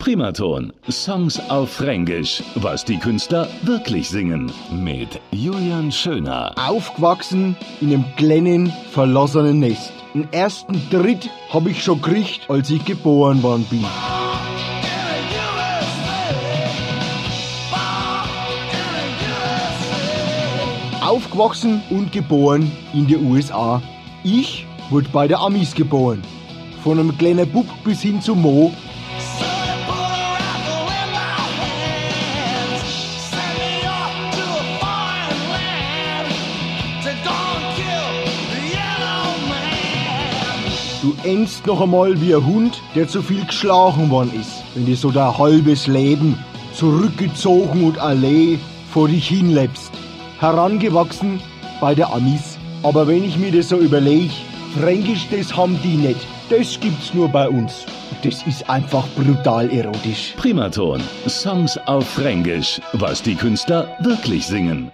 Primaton. Songs auf Fränkisch. Was die Künstler wirklich singen. Mit Julian Schöner. Aufgewachsen in einem kleinen, verlassenen Nest. Den ersten Tritt hab ich schon gekriegt, als ich geboren worden bin. Aufgewachsen und geboren in den USA. Ich wurde bei der Amis geboren. Von einem kleinen Bub bis hin zu Mo Du endst noch einmal wie ein Hund, der zu viel geschlagen worden ist, wenn du so dein halbes Leben zurückgezogen und allein vor dich hinlebst. Herangewachsen bei der Amis. Aber wenn ich mir das so überlege, Fränkisch, das haben die nicht. Das gibt's nur bei uns. Das ist einfach brutal erotisch. Primaton. Songs auf Fränkisch. Was die Künstler wirklich singen.